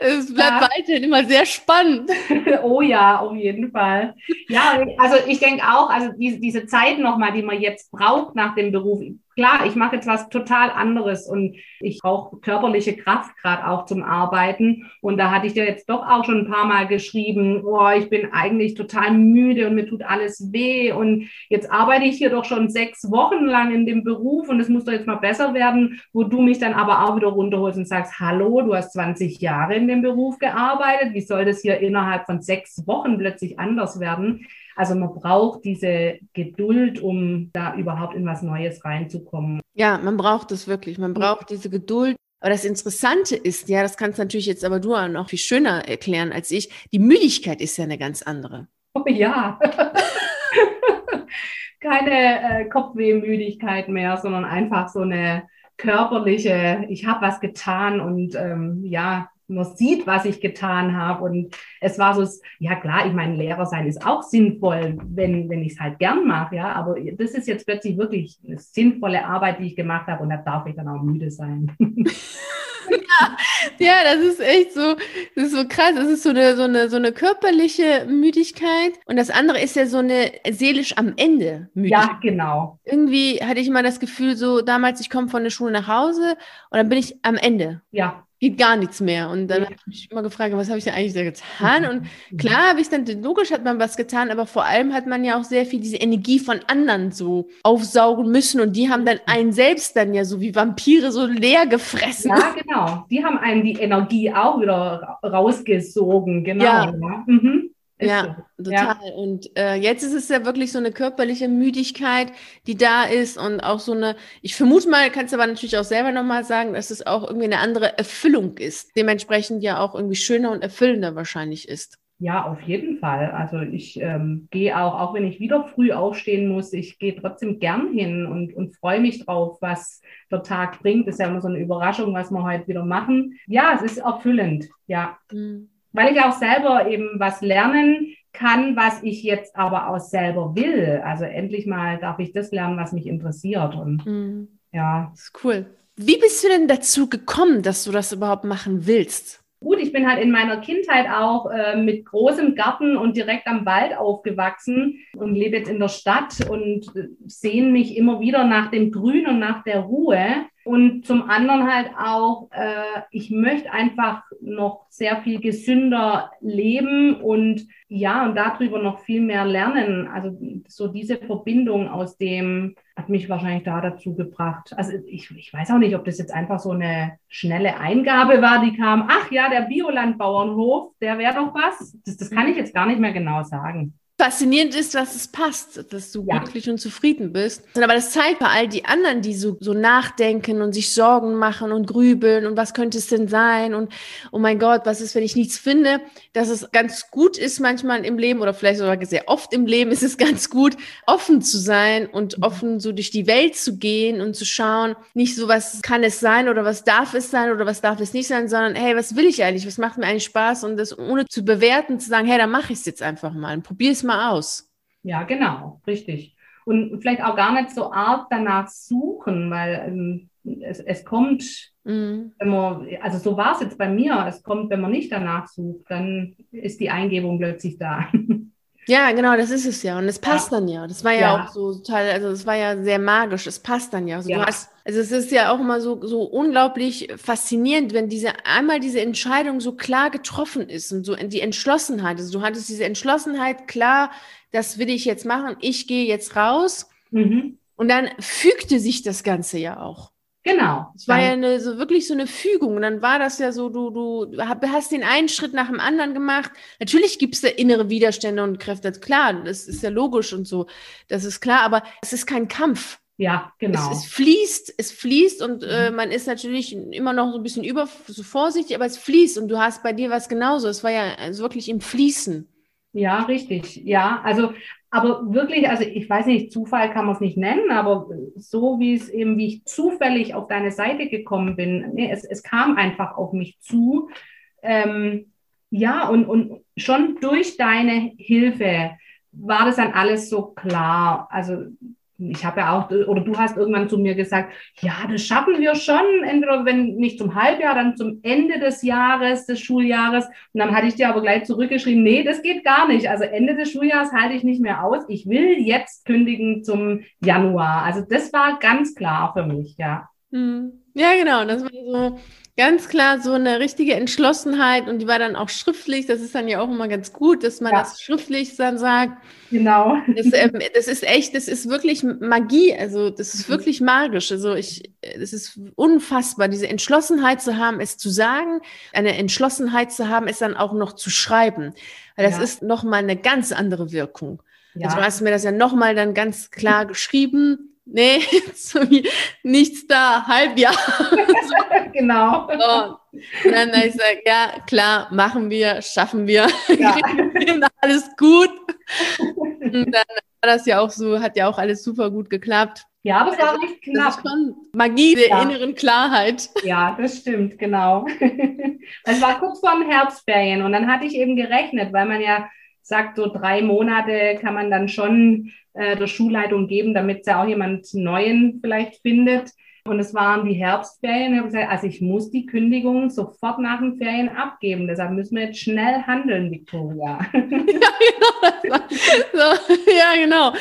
es bleibt ja. weiterhin immer sehr spannend. oh ja, auf jeden Fall. Ja, also ich denke auch, also diese, diese Zeit nochmal, die man jetzt braucht nach dem Beruf, klar, ich mache jetzt was total anderes und ich brauche körperliche Kraft gerade auch zum Arbeiten. Und da hatte ich dir jetzt doch auch schon ein paar Mal geschrieben, oh, ich bin eigentlich total müde und mir tut alles weh. Und jetzt arbeite ich hier doch schon sechs Wochen lang in dem Beruf und es muss doch jetzt mal besser werden, wo du mich dann aber auch wieder runterholst und sagst, hallo, du hast 20 Jahre in dem Beruf gearbeitet. Wie soll das hier innerhalb von sechs Wochen plötzlich anders werden? Also man braucht diese Geduld, um da überhaupt in was Neues reinzukommen. Ja, man braucht es wirklich. Man braucht diese Geduld. Aber das Interessante ist, ja, das kannst natürlich jetzt aber du auch noch viel schöner erklären als ich. Die Müdigkeit ist ja eine ganz andere. Oh ja. Keine äh, Kopfwehmüdigkeit mehr, sondern einfach so eine körperliche, ich habe was getan und ähm, ja, man sieht, was ich getan habe. Und es war so, ja klar, ich meine, Lehrer sein ist auch sinnvoll, wenn, wenn ich es halt gern mache, ja. Aber das ist jetzt plötzlich wirklich eine sinnvolle Arbeit, die ich gemacht habe und da darf ich dann auch müde sein. ja, ja, das ist echt so, das ist so krass. Das ist so eine, so eine, so eine körperliche Müdigkeit. Und das andere ist ja so eine seelisch am Ende Müdigkeit. Ja, genau. Irgendwie hatte ich immer das Gefühl, so damals, ich komme von der Schule nach Hause und dann bin ich am Ende. Ja geht gar nichts mehr. Und dann ja. habe ich mich immer gefragt, was habe ich denn eigentlich da getan? Und mhm. klar habe ich dann, logisch hat man was getan, aber vor allem hat man ja auch sehr viel diese Energie von anderen so aufsaugen müssen und die haben dann einen selbst dann ja so wie Vampire so leer gefressen. Ja, genau. Die haben einen die Energie auch wieder rausgesogen, genau. Ja. ja. Mhm. Ja, so. total. Ja. Und äh, jetzt ist es ja wirklich so eine körperliche Müdigkeit, die da ist und auch so eine, ich vermute mal, kannst du aber natürlich auch selber nochmal sagen, dass es auch irgendwie eine andere Erfüllung ist. Dementsprechend ja auch irgendwie schöner und erfüllender wahrscheinlich ist. Ja, auf jeden Fall. Also ich ähm, gehe auch, auch wenn ich wieder früh aufstehen muss, ich gehe trotzdem gern hin und, und freue mich drauf, was der Tag bringt. Das ist ja immer so eine Überraschung, was wir heute wieder machen. Ja, es ist erfüllend, ja. Mhm weil ich auch selber eben was lernen kann, was ich jetzt aber auch selber will. Also endlich mal darf ich das lernen, was mich interessiert. Und mhm. ja. Das ist cool. Wie bist du denn dazu gekommen, dass du das überhaupt machen willst? Gut, ich bin halt in meiner Kindheit auch äh, mit großem Garten und direkt am Wald aufgewachsen und lebe jetzt in der Stadt und äh, sehne mich immer wieder nach dem Grün und nach der Ruhe. Und zum anderen halt auch, äh, ich möchte einfach noch sehr viel gesünder leben und ja, und darüber noch viel mehr lernen. Also so diese Verbindung aus dem hat mich wahrscheinlich da dazu gebracht. Also ich, ich weiß auch nicht, ob das jetzt einfach so eine schnelle Eingabe war, die kam, ach ja, der Biolandbauernhof, der wäre doch was. Das, das kann ich jetzt gar nicht mehr genau sagen faszinierend ist, dass es passt, dass du ja. glücklich und zufrieden bist. Aber das zeigt bei all die anderen, die so, so nachdenken und sich Sorgen machen und grübeln und was könnte es denn sein und oh mein Gott, was ist, wenn ich nichts finde, dass es ganz gut ist manchmal im Leben oder vielleicht sogar sehr oft im Leben ist es ganz gut, offen zu sein und mhm. offen so durch die Welt zu gehen und zu schauen, nicht so, was kann es sein oder was darf es sein oder was darf es nicht sein, sondern hey, was will ich eigentlich, was macht mir eigentlich Spaß und das ohne zu bewerten, zu sagen, hey, dann mache ich es jetzt einfach mal und probier es mal aus. Ja, genau, richtig. Und vielleicht auch gar nicht so arg danach suchen, weil ähm, es, es kommt, mhm. wenn man, also so war es jetzt bei mir, es kommt, wenn man nicht danach sucht, dann ist die Eingebung plötzlich da. Ja, genau, das ist es ja. Und es passt ja. dann ja. Das war ja, ja, auch so total, also es war ja sehr magisch. Es passt dann ja. Also, ja. Du hast, also es ist ja auch immer so, so unglaublich faszinierend, wenn diese einmal diese Entscheidung so klar getroffen ist und so die Entschlossenheit. Also du hattest diese Entschlossenheit, klar, das will ich jetzt machen, ich gehe jetzt raus. Mhm. Und dann fügte sich das Ganze ja auch. Genau. Es war ja eine, so wirklich so eine Fügung. Und dann war das ja so, du, du hast den einen Schritt nach dem anderen gemacht. Natürlich gibt es da innere Widerstände und Kräfte. Klar, das ist ja logisch und so. Das ist klar, aber es ist kein Kampf. Ja, genau. Es, es fließt, es fließt und äh, man ist natürlich immer noch so ein bisschen über, so vorsichtig, aber es fließt und du hast bei dir was genauso. Es war ja also wirklich im Fließen. Ja, richtig. Ja, also aber wirklich, also ich weiß nicht, Zufall kann man es nicht nennen, aber so wie es eben, wie ich zufällig auf deine Seite gekommen bin, nee, es, es kam einfach auf mich zu. Ähm, ja, und, und schon durch deine Hilfe war das dann alles so klar. Also ich habe ja auch, oder du hast irgendwann zu mir gesagt, ja, das schaffen wir schon, entweder wenn nicht zum Halbjahr, dann zum Ende des Jahres, des Schuljahres. Und dann hatte ich dir aber gleich zurückgeschrieben, nee, das geht gar nicht. Also Ende des Schuljahres halte ich nicht mehr aus. Ich will jetzt kündigen zum Januar. Also das war ganz klar für mich, ja. Hm. Ja, genau. Das war so ganz klar so eine richtige Entschlossenheit und die war dann auch schriftlich. Das ist dann ja auch immer ganz gut, dass man ja. das schriftlich dann sagt. Genau. Das, ähm, das, ist echt, das ist wirklich Magie. Also das ist mhm. wirklich magisch. Also ich, es ist unfassbar, diese Entschlossenheit zu haben, es zu sagen, eine Entschlossenheit zu haben, es dann auch noch zu schreiben. Weil das ja. ist nochmal eine ganz andere Wirkung. Ja. Also du hast mir das ja nochmal dann ganz klar geschrieben nee, so wie nichts da, Halbjahr. genau. So. Und dann ich gesagt, ja, klar, machen wir, schaffen wir, ja. alles gut. Und dann war das ja auch so, hat ja auch alles super gut geklappt. Ja, aber es war recht knapp. Das ist schon Magie der ja. inneren Klarheit. Ja, das stimmt, genau. es war kurz vor dem Herbstferien und dann hatte ich eben gerechnet, weil man ja sagt, so drei Monate kann man dann schon äh, der Schulleitung geben, damit sie auch jemand Neuen vielleicht findet. Und es waren die Herbstferien. Ich habe gesagt, also ich muss die Kündigung sofort nach den Ferien abgeben. Deshalb müssen wir jetzt schnell handeln, Victoria. Ja, genau. So, ja, genau.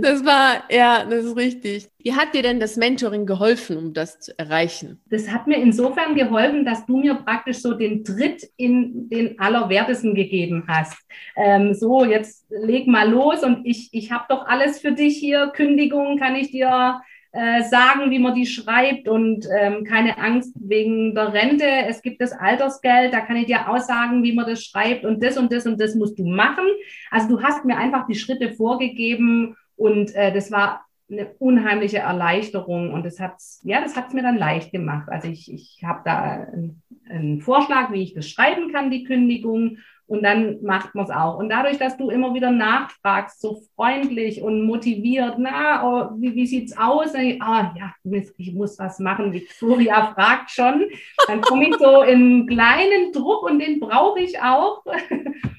Das war, ja, das ist richtig. Wie hat dir denn das Mentoring geholfen, um das zu erreichen? Das hat mir insofern geholfen, dass du mir praktisch so den Tritt in den Allerwertesten gegeben hast. Ähm, so, jetzt leg mal los und ich, ich habe doch alles für dich hier. Kündigung kann ich dir äh, sagen, wie man die schreibt und ähm, keine Angst wegen der Rente. Es gibt das Altersgeld, da kann ich dir aussagen, wie man das schreibt und das und das und das musst du machen. Also du hast mir einfach die Schritte vorgegeben und äh, das war eine unheimliche Erleichterung und das hat ja, das hat es mir dann leicht gemacht. Also ich, ich habe da einen, einen Vorschlag, wie ich das schreiben kann, die Kündigung und dann macht man es auch. Und dadurch, dass du immer wieder nachfragst, so freundlich und motiviert, na, oh, wie, wie sieht's aus? Ich, ah, ja, ich muss was machen. Victoria fragt schon. Dann komme ich so in kleinen Druck und den brauche ich auch.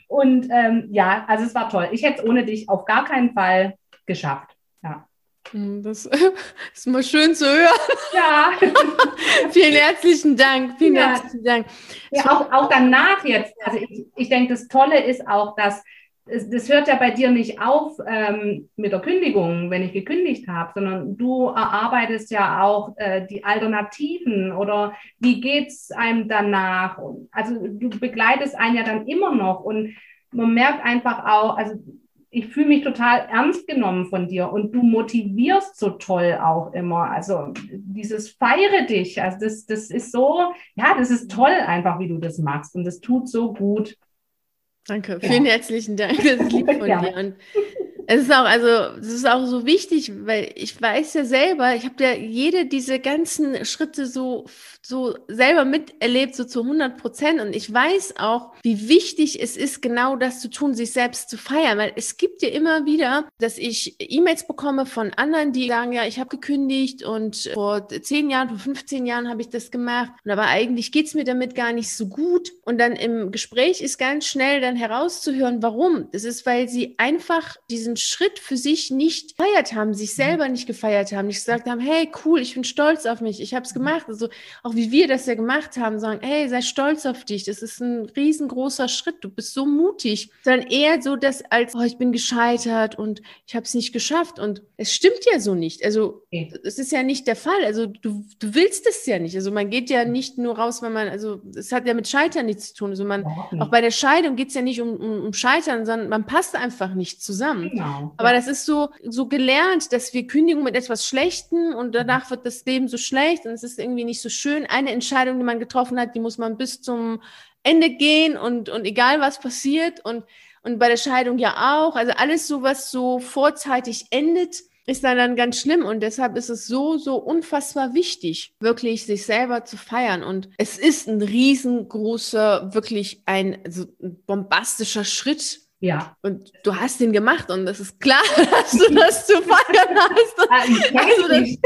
Und ähm, ja, also es war toll. Ich hätte es ohne dich auf gar keinen Fall geschafft. Hm, das ist mal schön zu hören. Ja. Vielen herzlichen Dank. Vielen ja. herzlichen Dank. Ja, auch, auch danach jetzt. Also ich, ich denke, das Tolle ist auch, dass es, das hört ja bei dir nicht auf ähm, mit der Kündigung, wenn ich gekündigt habe, sondern du erarbeitest ja auch äh, die Alternativen oder wie geht es einem danach? Also du begleitest einen ja dann immer noch und man merkt einfach auch, also ich fühle mich total ernst genommen von dir und du motivierst so toll auch immer. Also dieses feiere dich, also das, das ist so, ja, das ist toll einfach, wie du das machst und das tut so gut. Danke, vielen ja. herzlichen Dank. Das ist lieb von ja. dir. Und es ist auch, also, es ist auch so wichtig, weil ich weiß ja selber, ich habe ja jede diese ganzen Schritte so so selber miterlebt, so zu 100 Prozent. Und ich weiß auch, wie wichtig es ist, genau das zu tun, sich selbst zu feiern. Weil es gibt ja immer wieder, dass ich E-Mails bekomme von anderen, die sagen, ja, ich habe gekündigt und vor 10 Jahren, vor 15 Jahren habe ich das gemacht. Und aber eigentlich geht's mir damit gar nicht so gut. Und dann im Gespräch ist ganz schnell dann herauszuhören, warum. Das ist, weil sie einfach diesen Schritt für sich nicht gefeiert haben, sich selber nicht gefeiert haben, nicht gesagt haben, hey, cool, ich bin stolz auf mich, ich habe es gemacht. Also auch wie wir das ja gemacht haben, sagen, hey, sei stolz auf dich, das ist ein riesengroßer Schritt, du bist so mutig, sondern eher so, dass als, oh, ich bin gescheitert und ich habe es nicht geschafft und es stimmt ja so nicht. Also es ist ja nicht der Fall. Also du, du willst es ja nicht. Also man geht ja nicht nur raus, wenn man, also es hat ja mit Scheitern nichts zu tun. Also man, auch bei der Scheidung geht es ja nicht um, um, um, Scheitern, sondern man passt einfach nicht zusammen. Genau. Aber das ist so, so gelernt, dass wir kündigen mit etwas Schlechtem und danach wird das Leben so schlecht und es ist irgendwie nicht so schön. Eine Entscheidung, die man getroffen hat, die muss man bis zum Ende gehen und, und egal was passiert und, und bei der Scheidung ja auch. Also alles so, was so vorzeitig endet, ist dann, dann ganz schlimm und deshalb ist es so, so unfassbar wichtig, wirklich sich selber zu feiern und es ist ein riesengroßer, wirklich ein, also ein bombastischer Schritt, ja. Und du hast den gemacht und das ist klar, dass du das zu feiern hast. Also das,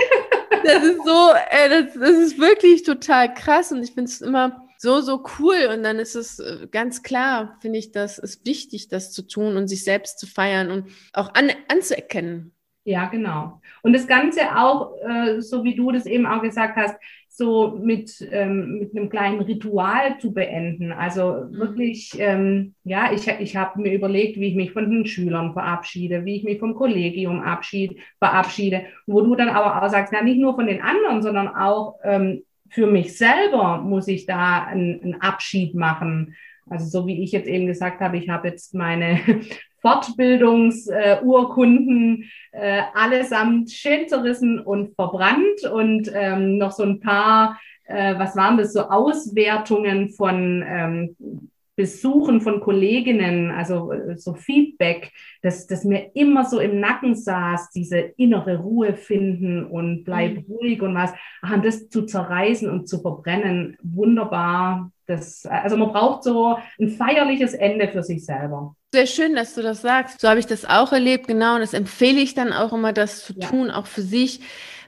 das ist so, äh, das, das ist wirklich total krass und ich finde es immer so, so cool. Und dann ist es äh, ganz klar, finde ich, dass es wichtig, das zu tun und sich selbst zu feiern und auch an, anzuerkennen. Ja, genau. Und das Ganze auch, äh, so wie du das eben auch gesagt hast, so mit, ähm, mit einem kleinen Ritual zu beenden. Also mhm. wirklich, ähm, ja, ich, ich habe mir überlegt, wie ich mich von den Schülern verabschiede, wie ich mich vom Kollegium abschied, verabschiede, wo du dann aber auch sagst, na, nicht nur von den anderen, sondern auch ähm, für mich selber muss ich da einen, einen Abschied machen. Also so wie ich jetzt eben gesagt habe, ich habe jetzt meine Fortbildungsurkunden äh, allesamt schön zerrissen und verbrannt. Und ähm, noch so ein paar, äh, was waren das, so Auswertungen von ähm, Besuchen von Kolleginnen, also äh, so Feedback, dass das mir immer so im Nacken saß, diese innere Ruhe finden und bleib mhm. ruhig und was, ach, das zu zerreißen und zu verbrennen, wunderbar, Das, also man braucht so ein feierliches Ende für sich selber. Sehr schön, dass du das sagst. So habe ich das auch erlebt, genau. Und das empfehle ich dann auch immer, das zu ja. tun, auch für sich.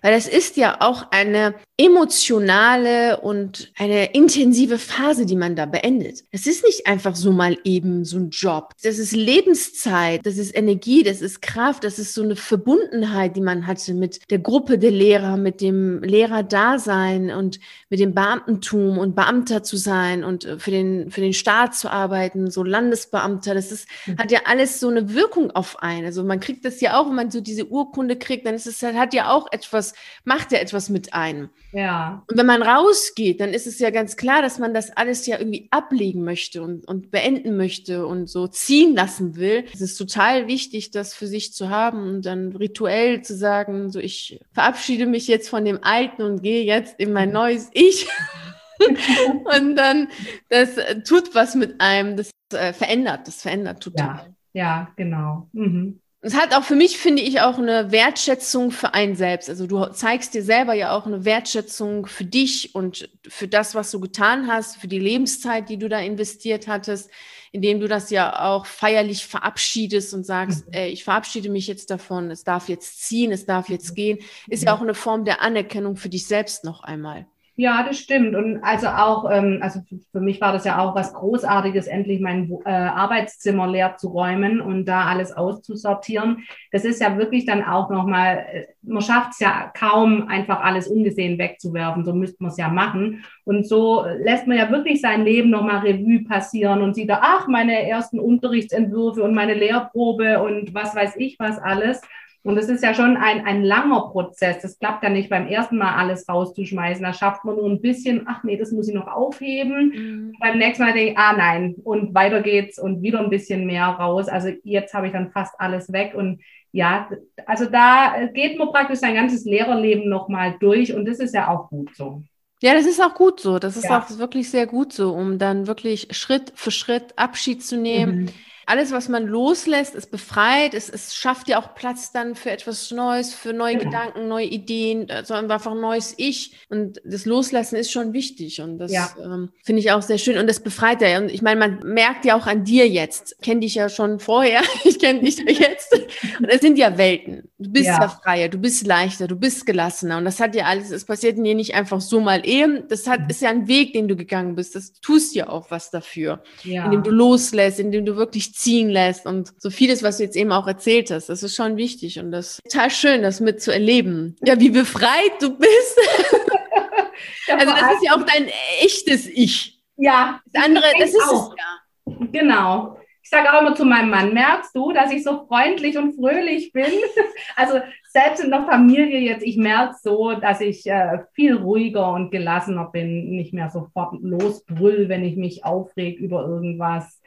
Weil es ist ja auch eine emotionale und eine intensive Phase, die man da beendet. Es ist nicht einfach so mal eben so ein Job. Das ist Lebenszeit, das ist Energie, das ist Kraft, das ist so eine Verbundenheit, die man hatte mit der Gruppe der Lehrer, mit dem Lehrerdasein und mit dem Beamtentum und Beamter zu sein und äh, für den, für den Staat zu arbeiten, so Landesbeamter. Das ist, mhm. hat ja alles so eine Wirkung auf einen. Also man kriegt das ja auch, wenn man so diese Urkunde kriegt, dann ist es, hat ja auch etwas, macht ja etwas mit einem. Ja. Und wenn man rausgeht, dann ist es ja ganz klar, dass man das alles ja irgendwie ablegen möchte und, und beenden möchte und so ziehen lassen will. Es ist total wichtig, das für sich zu haben und dann rituell zu sagen, so ich verabschiede mich jetzt von dem Alten und gehe jetzt in mein neues Ich. und dann, das tut was mit einem, das äh, verändert, das verändert total. Ja, ja genau. Mhm es hat auch für mich, finde ich, auch eine Wertschätzung für einen selbst. Also du zeigst dir selber ja auch eine Wertschätzung für dich und für das, was du getan hast, für die Lebenszeit, die du da investiert hattest, indem du das ja auch feierlich verabschiedest und sagst, mhm. ey, ich verabschiede mich jetzt davon, es darf jetzt ziehen, es darf jetzt gehen, ist ja auch eine Form der Anerkennung für dich selbst noch einmal. Ja, das stimmt. Und also auch, ähm, also für mich war das ja auch was Großartiges, endlich mein äh, Arbeitszimmer leer zu räumen und da alles auszusortieren. Das ist ja wirklich dann auch nochmal, äh, man schafft es ja kaum, einfach alles ungesehen wegzuwerfen. So müsste man es ja machen. Und so lässt man ja wirklich sein Leben nochmal Revue passieren und sieht da, ach, meine ersten Unterrichtsentwürfe und meine Lehrprobe und was weiß ich was alles. Und es ist ja schon ein, ein langer Prozess. Das klappt ja nicht beim ersten Mal alles rauszuschmeißen. Da schafft man nur ein bisschen, ach nee, das muss ich noch aufheben. Mhm. Beim nächsten Mal denke ich, ah nein, und weiter geht's und wieder ein bisschen mehr raus. Also jetzt habe ich dann fast alles weg. Und ja, also da geht man praktisch sein ganzes Lehrerleben nochmal durch und das ist ja auch gut so. Ja, das ist auch gut so. Das ist ja. auch wirklich sehr gut so, um dann wirklich Schritt für Schritt Abschied zu nehmen. Mhm alles, was man loslässt, ist befreit. Es, es schafft ja auch Platz dann für etwas Neues, für neue genau. Gedanken, neue Ideen, also einfach ein neues Ich. Und das Loslassen ist schon wichtig. Und das ja. ähm, finde ich auch sehr schön. Und das befreit ja. Und ich meine, man merkt ja auch an dir jetzt. Ich kenne dich ja schon vorher. Ich kenne dich ja jetzt. Und es sind ja Welten. Du bist ja. ja. freier, du bist leichter, du bist gelassener. Und das hat ja alles, es passiert dir nicht einfach so mal eben. Das hat, ist ja ein Weg, den du gegangen bist. Das tust ja auch was dafür. Ja. Indem du loslässt, indem du wirklich ziehen lässt und so vieles, was du jetzt eben auch erzählt hast, das ist schon wichtig und das ist total schön, das mitzuerleben. Ja, wie befreit du bist. ja, also das ist ja auch dein echtes Ich. Ja. Das andere, das ist auch. es ja. Genau. Ich sage auch immer zu meinem Mann, merkst du, dass ich so freundlich und fröhlich bin? Also selbst in der Familie jetzt, ich merke so, dass ich äh, viel ruhiger und gelassener bin, nicht mehr sofort losbrüll, wenn ich mich aufreg über irgendwas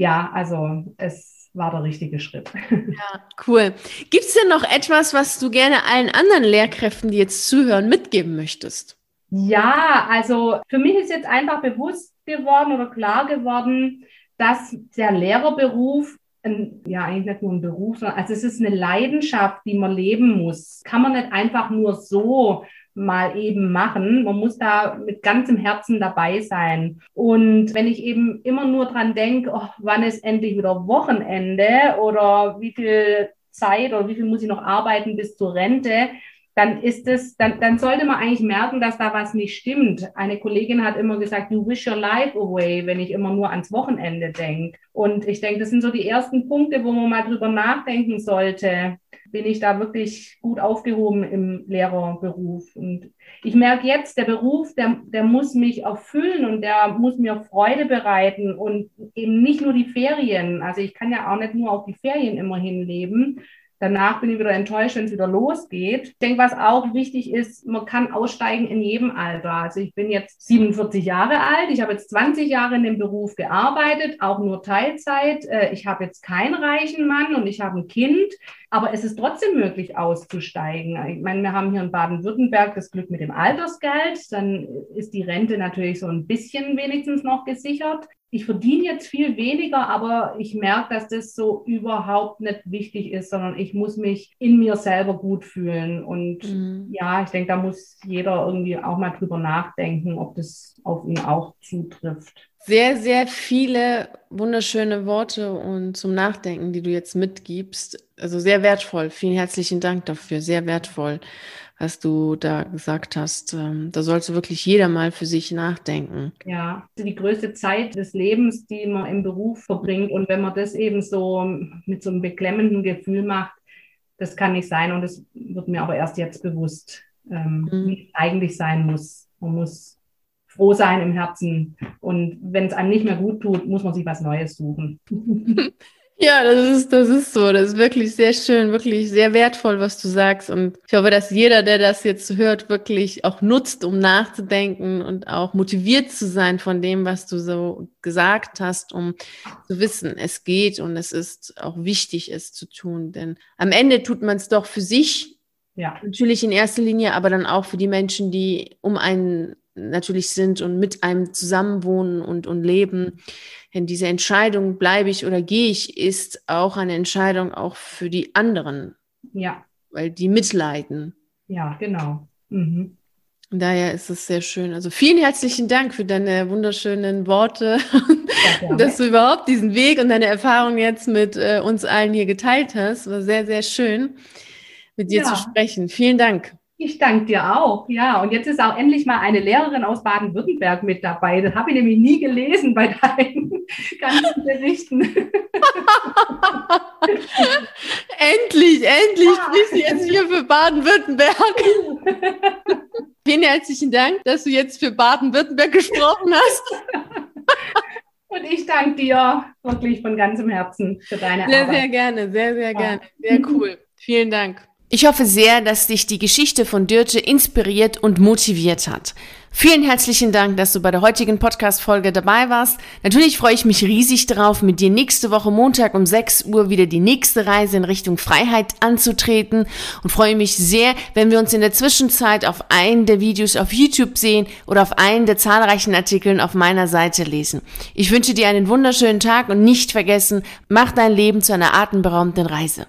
ja, also es war der richtige Schritt. Ja, cool. Gibt es denn noch etwas, was du gerne allen anderen Lehrkräften, die jetzt zuhören, mitgeben möchtest? Ja, also für mich ist jetzt einfach bewusst geworden oder klar geworden, dass der Lehrerberuf ein, ja, eigentlich nicht nur ein Beruf, sondern also es ist eine Leidenschaft, die man leben muss. Kann man nicht einfach nur so mal eben machen. Man muss da mit ganzem Herzen dabei sein. Und wenn ich eben immer nur dran denke, oh, wann ist endlich wieder Wochenende oder wie viel Zeit oder wie viel muss ich noch arbeiten bis zur Rente, dann ist es, dann, dann sollte man eigentlich merken, dass da was nicht stimmt. Eine Kollegin hat immer gesagt, you wish your life away, wenn ich immer nur ans Wochenende denke. Und ich denke, das sind so die ersten Punkte, wo man mal drüber nachdenken sollte bin ich da wirklich gut aufgehoben im Lehrerberuf. Und ich merke jetzt, der Beruf, der, der muss mich erfüllen und der muss mir Freude bereiten und eben nicht nur die Ferien. Also ich kann ja auch nicht nur auf die Ferien immer hinleben, Danach bin ich wieder enttäuscht, wenn es wieder losgeht. Ich denke, was auch wichtig ist, man kann aussteigen in jedem Alter. Also ich bin jetzt 47 Jahre alt, ich habe jetzt 20 Jahre in dem Beruf gearbeitet, auch nur Teilzeit. Äh, ich habe jetzt keinen reichen Mann und ich habe ein Kind, aber es ist trotzdem möglich auszusteigen. Ich meine, wir haben hier in Baden-Württemberg das Glück mit dem Altersgeld, dann ist die Rente natürlich so ein bisschen wenigstens noch gesichert. Ich verdiene jetzt viel weniger, aber ich merke, dass das so überhaupt nicht wichtig ist, sondern ich muss mich in mir selber gut fühlen. Und mhm. ja, ich denke, da muss jeder irgendwie auch mal drüber nachdenken, ob das auf ihn auch zutrifft. Sehr, sehr viele wunderschöne Worte und zum Nachdenken, die du jetzt mitgibst. Also sehr wertvoll. Vielen herzlichen Dank dafür. Sehr wertvoll was du da gesagt hast. Ähm, da sollte wirklich jeder mal für sich nachdenken. Ja, die größte Zeit des Lebens, die man im Beruf verbringt. Und wenn man das eben so mit so einem beklemmenden Gefühl macht, das kann nicht sein. Und das wird mir aber erst jetzt bewusst, ähm, mhm. wie es eigentlich sein muss. Man muss froh sein im Herzen. Und wenn es einem nicht mehr gut tut, muss man sich was Neues suchen. Ja, das ist, das ist so. Das ist wirklich sehr schön, wirklich sehr wertvoll, was du sagst. Und ich hoffe, dass jeder, der das jetzt hört, wirklich auch nutzt, um nachzudenken und auch motiviert zu sein von dem, was du so gesagt hast, um zu wissen, es geht und es ist auch wichtig, es zu tun. Denn am Ende tut man es doch für sich. Ja. Natürlich in erster Linie, aber dann auch für die Menschen, die um einen natürlich sind und mit einem zusammenwohnen und, und leben. Denn diese Entscheidung, bleibe ich oder gehe ich, ist auch eine Entscheidung auch für die anderen. Ja. Weil die mitleiden. Ja, genau. Mhm. Daher ist es sehr schön. Also vielen herzlichen Dank für deine wunderschönen Worte, ja, dass du überhaupt diesen Weg und deine Erfahrung jetzt mit äh, uns allen hier geteilt hast. War sehr, sehr schön, mit dir ja. zu sprechen. Vielen Dank. Ich danke dir auch, ja. Und jetzt ist auch endlich mal eine Lehrerin aus Baden-Württemberg mit dabei. Das habe ich nämlich nie gelesen bei deinen ganzen Berichten. endlich, endlich ja. bist du jetzt hier für Baden-Württemberg. Vielen herzlichen Dank, dass du jetzt für Baden-Württemberg gesprochen hast. Und ich danke dir wirklich von ganzem Herzen für deine sehr, Arbeit. Sehr, sehr gerne, sehr, sehr gerne. Sehr cool. Vielen Dank. Ich hoffe sehr, dass dich die Geschichte von Dürte inspiriert und motiviert hat. Vielen herzlichen Dank, dass du bei der heutigen Podcast-Folge dabei warst. Natürlich freue ich mich riesig darauf, mit dir nächste Woche Montag um 6 Uhr wieder die nächste Reise in Richtung Freiheit anzutreten und freue mich sehr, wenn wir uns in der Zwischenzeit auf einen der Videos auf YouTube sehen oder auf einen der zahlreichen Artikeln auf meiner Seite lesen. Ich wünsche dir einen wunderschönen Tag und nicht vergessen, mach dein Leben zu einer atemberaubenden Reise.